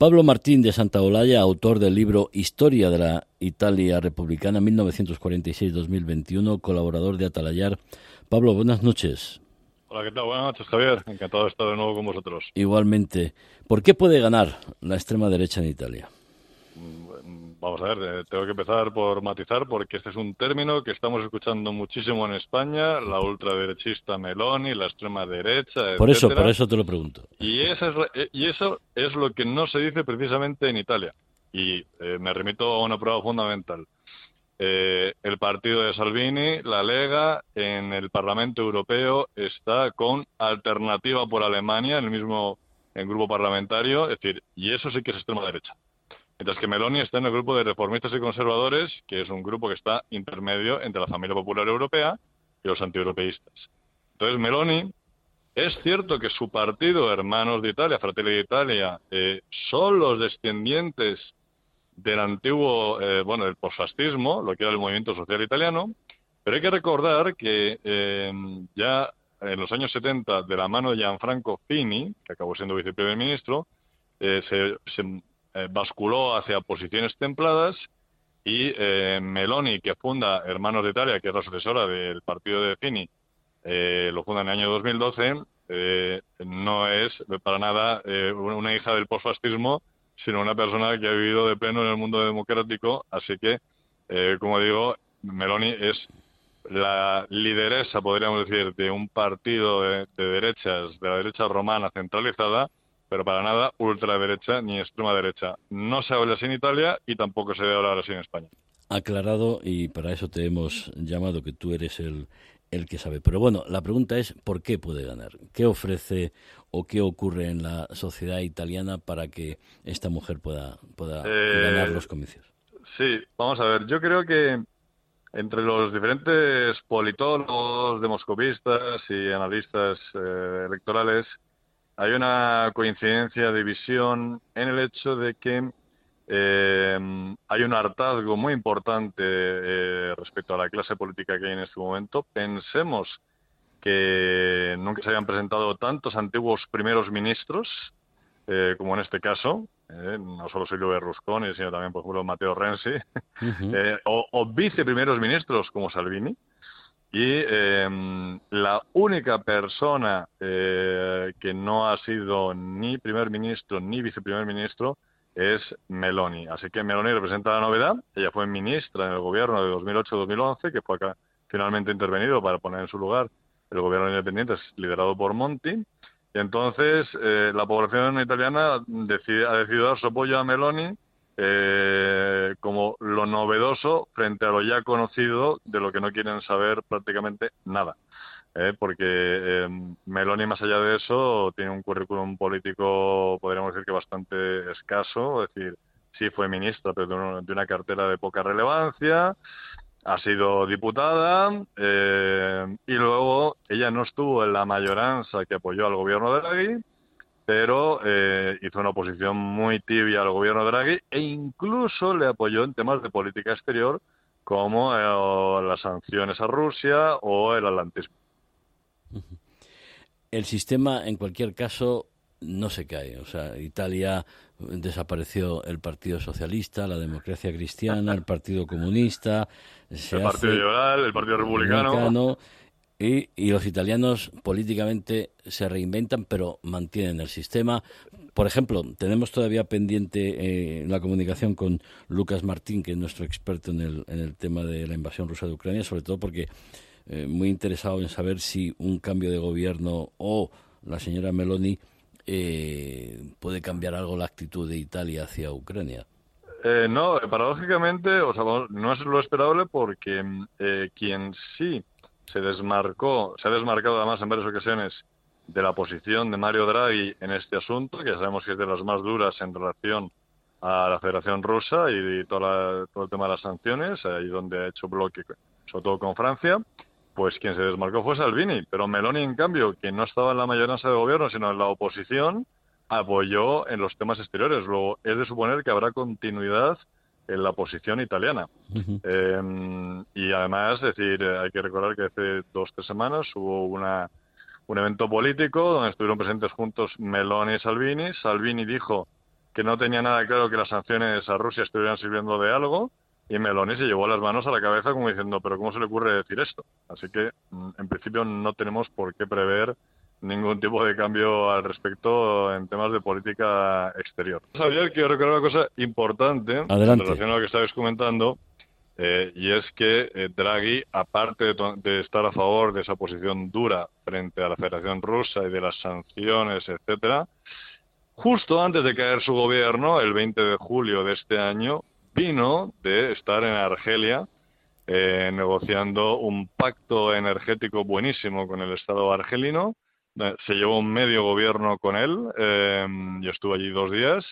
Pablo Martín de Santa Olalla, autor del libro Historia de la Italia Republicana 1946-2021, colaborador de Atalayar. Pablo, buenas noches. Hola, ¿qué tal? Buenas noches, Javier. Encantado de estar de nuevo con vosotros. Igualmente. ¿Por qué puede ganar la extrema derecha en Italia? Vamos a ver, eh, tengo que empezar por matizar porque este es un término que estamos escuchando muchísimo en España, la ultraderechista Meloni, la extrema derecha, Por eso, por eso te lo pregunto. Y, eso es, eh, y eso es lo que no se dice precisamente en Italia. Y eh, me remito a una prueba fundamental. el partido de Salvini, la Lega, en el Parlamento Europeo está con alternativa por Alemania, en el mismo en grupo parlamentario, es decir, y eso sí que es extrema derecha. Mientras que Meloni está en el grupo de reformistas y conservadores, que es un grupo que está intermedio entre la familia popular europea y los antieuropeístas. Entonces, Meloni, es cierto que su partido, Hermanos de Italia, Fratelli d'Italia, eh, son los descendientes del antiguo, eh, bueno, del posfascismo, lo que era el movimiento social italiano, pero hay que recordar que eh, ya en los años 70, de la mano de Gianfranco Fini, que acabó siendo viceprimer ministro, se, se eh, basculó hacia posiciones templadas y eh, Meloni, que funda Hermanos de Italia, que es la sucesora del partido de Fini, eh, lo funda en el año 2012, no es para nada una hija del postfascismo, sino una persona que ha vivido de pleno en el mundo democrático. Así que, como digo, Meloni es la lideresa, podríamos decir, de un partido de derechas, de la derecha romana centralizada, pero para nada ultraderecha ni extrema derecha. No se habla así en Italia y tampoco se debe hablar así en España. Aclarado y para eso te hemos llamado que tú eres el, el que sabe. Pero bueno, la pregunta es ¿por qué puede ganar? ¿Qué ofrece o qué ocurre en la sociedad italiana para que esta mujer pueda, pueda eh, ganar los comicios? Sí, vamos a ver. Yo creo que entre los diferentes politólogos, demoscopistas y analistas eh, electorales hay una coincidencia de visión en el hecho de que eh, hay un hartazgo muy importante eh, respecto a la clase política que hay en este momento. Pensemos que nunca se habían presentado tantos antiguos primeros ministros eh, como en este caso, no solo Silvio Berlusconi, sino también, por ejemplo, Matteo Renzi, o, o viceprimeros ministros como Salvini. Y eh, la única persona eh, que no ha sido ni primer ministro ni viceprimer ministro es Meloni. Así que Meloni representa la novedad. Ella fue ministra en el gobierno de 2008-2011, que fue acá finalmente intervenido para poner en su lugar el gobierno independiente liderado por Monti. Y entonces eh, la población italiana decide, ha decidido dar su apoyo a Meloni eh, como lo novedoso frente a lo ya conocido de lo que no quieren saber prácticamente nada. ¿eh? porque eh, Meloni, más allá de eso, tiene un currículum político, podríamos decir que bastante escaso, es decir, sí fue ministra, pero de, una cartera de poca relevancia, ha sido diputada eh, y luego ella no estuvo en la mayoranza que apoyó al gobierno de Draghi pero eh, hizo una oposición muy tibia al gobierno de Draghi e incluso le apoyó en temas de política exterior como eh, las sanciones a Rusia o el atlantismo. El sistema, en cualquier caso, no se cae. O sea, Italia desapareció el Partido Socialista, la democracia cristiana, el Partido Comunista, el Partido Liberal, el Partido Republicano y, los italianos políticamente se reinventan, pero mantienen el sistema. Por ejemplo, tenemos todavía pendiente eh, la comunicación con Lucas Martín, que es nuestro experto en el, tema de la invasión rusa de Ucrania, sobre todo porque eh, muy interesado en saber si un cambio de gobierno o la señora Meloni eh, puede cambiar algo la actitud de Italia hacia Ucrania. no, paradójicamente, o sea, no es lo esperable porque quien sí se desmarcó, se ha desmarcado además en varias ocasiones de la posición de Mario Draghi en este asunto, que ya sabemos que es de las más duras en relación a la Federación Rusa y, todo, todo el tema de las sanciones, ahí donde ha hecho bloque, sobre todo con Francia, pues quien se desmarcó fue Salvini. Pero Meloni, en cambio, que no estaba en la mayoría de gobierno, sino en la oposición, apoyó en los temas exteriores. Luego, es de suponer que habrá continuidad en la posición italiana. Em, y además, decir, hay que recordar que hace dos tres semanas hubo una, un evento político donde estuvieron presentes juntos Meloni y Salvini. Salvini dijo que no tenía nada claro que las sanciones a Rusia estuvieran sirviendo de algo y Meloni se llevó las manos a la cabeza como diciendo, pero ¿cómo se le ocurre decir esto? Así que, mm, en principio, no tenemos por qué prever ningún tipo de cambio al respecto en temas de política exterior. Sabía que recordar una cosa importante en relación a lo que estabais comentando, eh, y es que eh, Draghi, aparte de, estar a favor de esa posición dura frente a la Federación Rusa y de las sanciones, etcétera, justo antes de caer su gobierno, el 20 de julio de este año, vino de estar en Argelia eh, negociando un pacto energético buenísimo con el Estado argelino. Se llevó un medio gobierno con él eh, y estuvo allí dos días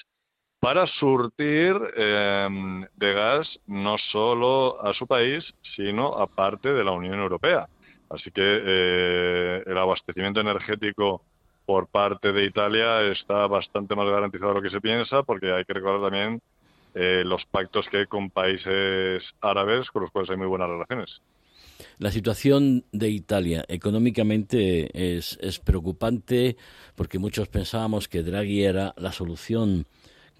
para surtir eh, de gas no solo a su país, sino a parte de la Unión Europea. Así que el abastecimiento energético por parte de Italia está bastante más garantizado de lo que se piensa, porque hay que recordar también eh, los pactos que hay con países árabes con los cuales hay muy buenas relaciones. La situación de Italia económicamente es, preocupante porque muchos pensábamos que Draghi era la solución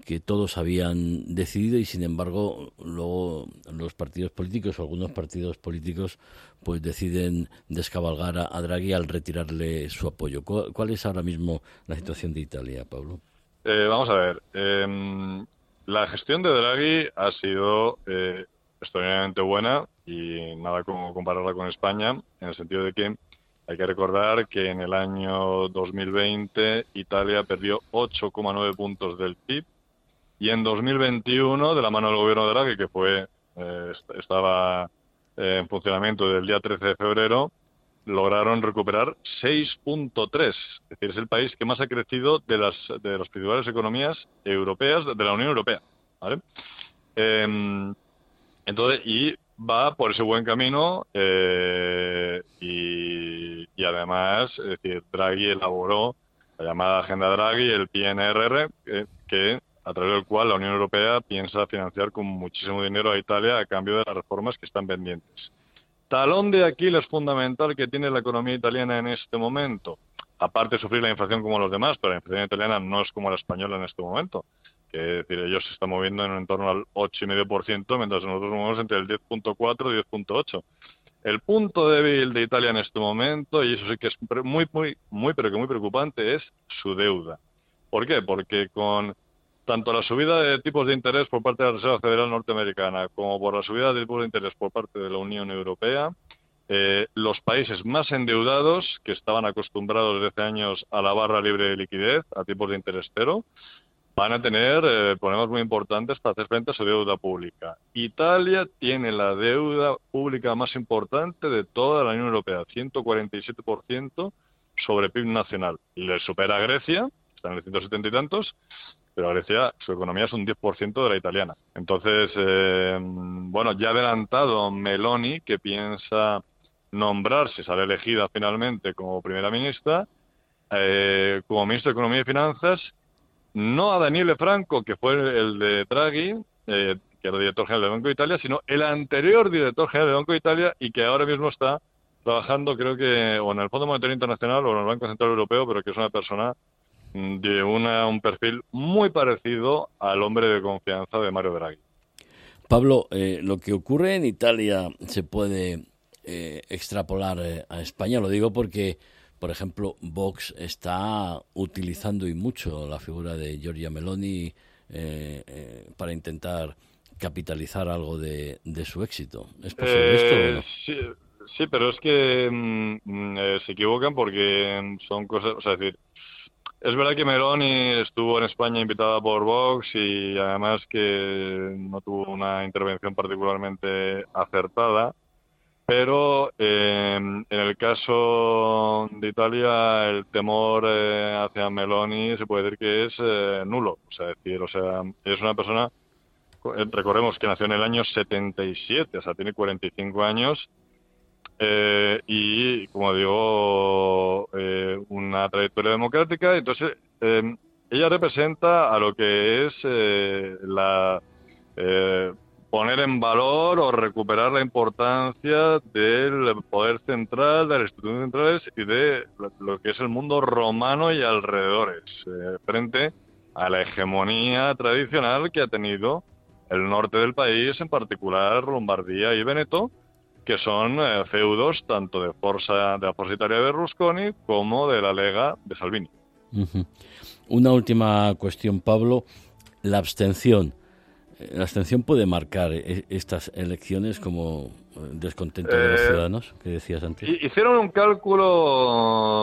que todos habían decidido y sin embargo luego los partidos políticos o algunos partidos políticos pues deciden descabalgar a, Draghi al retirarle su apoyo. ¿Cuál, es ahora mismo la situación de Italia, Pablo? Eh, vamos a ver. Em, la gestión de Draghi ha sido eh, extraordinariamente buena y nada como compararla con España en el sentido de que hay que recordar que en el año 2020 Italia perdió 8,9 puntos del PIB y en 2021, de la mano del gobierno de Draghi, que fue eh, estaba eh, en funcionamiento del día 13 de febrero, lograron recuperar 6.3. Es decir, es el país que más ha crecido de las, de las principales economías europeas de la Unión Europea. ¿vale? Em, entonces, y va por ese buen camino eh, y, además, es decir, Draghi elaboró la llamada Agenda Draghi, el PNRR, que a través del cual la Unión Europea piensa financiar con muchísimo dinero a Italia a cambio de las reformas que están pendientes. Talón de Aquiles fundamental que tiene la economía italiana en este momento, aparte de sufrir la inflación como los demás, pero la inflación italiana no es como la española en este momento, que decir, ellos se están moviendo en torno al 8,5%, mientras nosotros nos movemos entre el 10,4 y 10,8. El punto débil de Italia en este momento, y eso sí que es muy, muy, muy, pero que muy preocupante, es su deuda. ¿Por qué? Porque con tanto la subida de tipos de interés por parte de la Reserva Federal Norteamericana como por la subida de tipos de interés por parte de la Unión Europea, eh, los países más endeudados, que estaban acostumbrados desde hace años a la barra libre de liquidez, a tipos de interés cero, van a tener eh, problemas muy importantes para hacer frente a su deuda pública. Italia tiene la deuda pública más importante de toda la Unión Europea, 147% sobre PIB nacional. Le supera a Grecia, están en el 170 y tantos, pero Grecia, su economía es un 10% de la italiana. Entonces, eh, bueno, ya ha adelantado Meloni que piensa nombrarse, sale elegida finalmente como primera ministra, eh, como ministro de Economía y Finanzas, no a Daniele Franco, que fue el de Draghi, eh, que era director general del Banco de Italia, sino el anterior director general del Banco de Italia y que ahora mismo está trabajando, creo que, o en el Fondo Monetario Internacional o en el Banco Central Europeo, pero que es una persona de una, un perfil muy parecido al hombre de confianza de Mario Draghi. Pablo, eh, lo que ocurre en Italia se puede eh, extrapolar eh, a España. Lo digo porque, por ejemplo, Vox está utilizando y mucho la figura de Giorgia Meloni para intentar capitalizar algo de, su éxito. ¿Es posible esto? Sí, sí, pero es que mm, mm, se equivocan porque son cosas, o sea, es decir, es verdad que Meloni estuvo en España invitada por Vox y además que no tuvo una intervención particularmente acertada, pero eh, en el caso de Italia el temor eh, hacia Meloni se puede decir que es eh, nulo, o sea, decir, o sea, es una persona recordemos que nació en el año 77, o sea, tiene 45 años eh, y, como digo, eh, una trayectoria democrática. Entonces, eh, ella representa a lo que es la poner en valor o recuperar la importancia del poder central, de las instituciones centrales y de lo que es el mundo romano y alrededores, frente a la hegemonía tradicional que ha tenido el norte del país, en particular Lombardía y Veneto, que son eh, feudos tanto de, Forza, de la Forza de Berlusconi como de la Lega de Salvini. Una última cuestión, Pablo. La abstención. ¿La abstención puede marcar e-, estas elecciones como descontento de los eh, ciudadanos, que decías antes? Hicieron un cálculo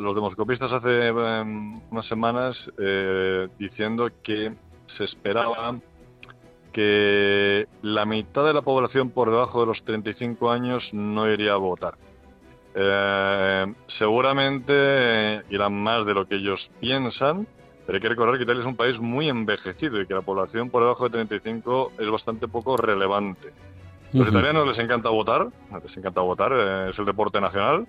los demoscopistas hace em, unas semanas eh, diciendo que se esperaba que la mitad de la población por debajo de los 35 años no iría a votar. Eh, seguramente irán más de lo que ellos piensan, pero hay que recordar que Italia es un país muy envejecido y que la población por debajo de 35 es bastante poco relevante. Los italianos les encanta votar, les encanta votar, eh, es el deporte nacional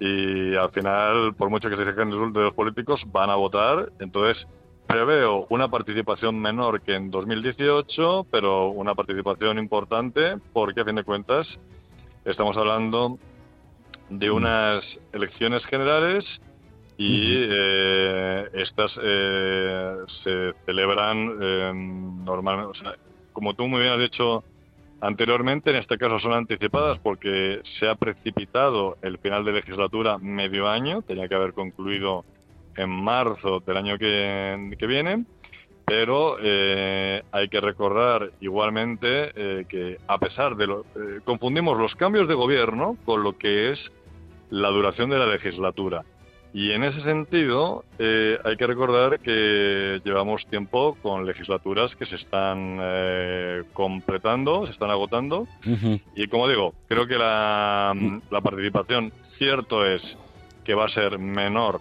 y al final, por mucho que se quejen de los políticos, van a votar. Entonces, preveo una participación menor que en 2018, pero una participación importante porque, a fin de cuentas, estamos hablando de unas elecciones generales y eh, estas eh, se celebran eh, normalmente, o sea, como tú muy bien has dicho anteriormente, en este caso son anticipadas porque se ha precipitado el final de legislatura medio año, tenía que haber concluido en marzo del año que, viene, pero eh, hay que recordar igualmente que a pesar de lo... Confundimos los cambios de gobierno con lo que es la duración de la legislatura. Y en ese sentido, hay que recordar que llevamos tiempo con legislaturas que se están completando, se están agotando. Y como digo, creo que la, la participación, cierto es que va a ser menor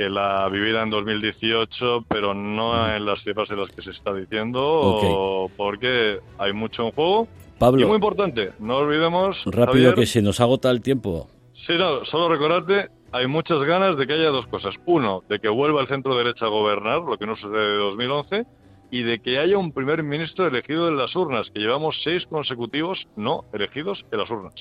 que la vivida en 2018, pero no en las cifras en las que se está diciendo, porque hay mucho en juego. Pablo, y muy importante, no olvidemos. Rápido que se nos agota el tiempo. Sí, no, solo recordarte, hay muchas ganas de que haya dos cosas. Uno, de que vuelva el centro derecha a gobernar, lo que no sucede de 2011, y de que haya un primer ministro elegido en las urnas, que llevamos seis consecutivos no elegidos en las urnas.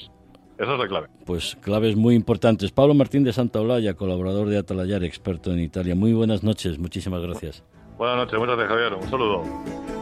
Esa es la clave. Pues claves muy importantes. Pablo Martín de Santa Olaya, colaborador de Atalayar, experto en Italia. Muy buenas noches, muchísimas gracias. Buenas noches, muchas gracias Javier. Un saludo.